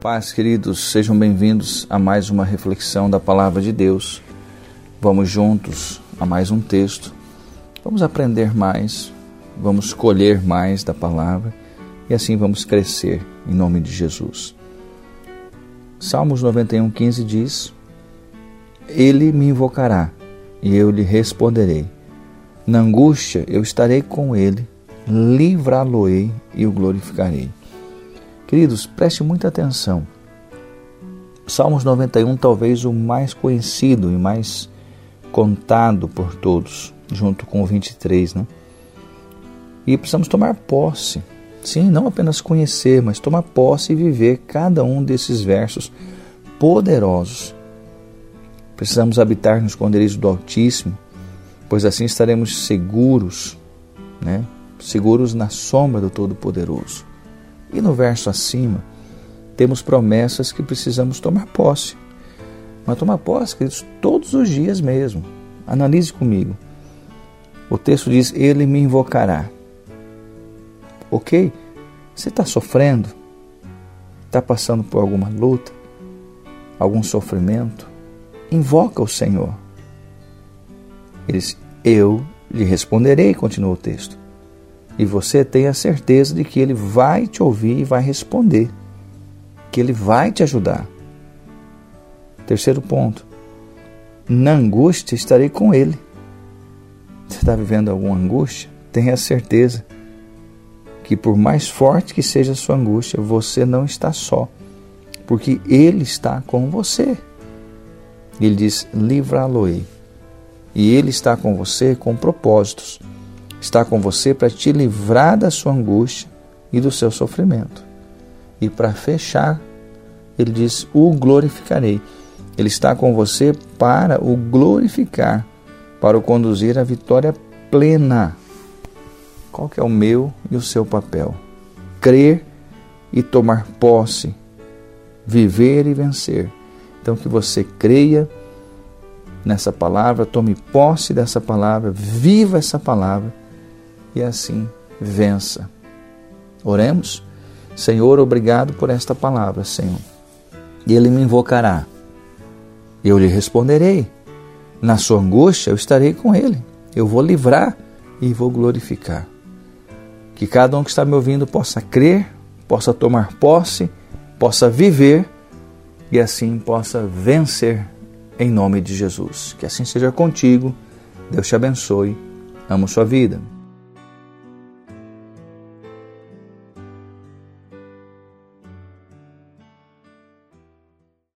Paz, queridos, sejam bem-vindos a mais uma reflexão da Palavra de Deus. Vamos juntos a mais um texto. Vamos aprender mais, vamos colher mais da palavra e assim vamos crescer em nome de Jesus. Salmos 91:15 diz: Ele me invocará e eu lhe responderei. Na angústia eu estarei com ele, livrá-lo-ei e o glorificarei. Queridos, preste muita atenção. Salmos 91, talvez o mais conhecido e mais contado por todos, junto com o 23, né? E precisamos tomar posse. Sim, não apenas conhecer, mas tomar posse e viver cada um desses versos poderosos. Precisamos habitar no esconderijo do Altíssimo, pois assim estaremos seguros, né? Seguros na sombra do Todo-Poderoso. E no verso acima, temos promessas que precisamos tomar posse. Mas tomar posse, queridos, todos os dias mesmo. Analise comigo. O texto diz: Ele me invocará. Ok? Você está sofrendo? Está passando por alguma luta? Algum sofrimento? Invoca o Senhor. Ele diz: Eu lhe responderei, continua o texto. E você tem a certeza de que Ele vai te ouvir e vai responder, que Ele vai te ajudar. Terceiro ponto: na angústia estarei com Ele. Você está vivendo alguma angústia? Tenha certeza que, por mais forte que seja a sua angústia, você não está só, porque Ele está com você. Ele diz: livrá-lo-ei. E Ele está com você com propósitos está com você para te livrar da sua angústia e do seu sofrimento. E para fechar, ele diz: O glorificarei. Ele está com você para o glorificar, para o conduzir à vitória plena. Qual que é o meu e o seu papel? Crer e tomar posse, viver e vencer. Então que você creia nessa palavra, tome posse dessa palavra, viva essa palavra e assim vença. Oremos. Senhor, obrigado por esta palavra, Senhor. E ele me invocará. Eu lhe responderei. Na sua angústia eu estarei com ele. Eu vou livrar e vou glorificar. Que cada um que está me ouvindo possa crer, possa tomar posse, possa viver e assim possa vencer em nome de Jesus. Que assim seja contigo. Deus te abençoe. Amo sua vida.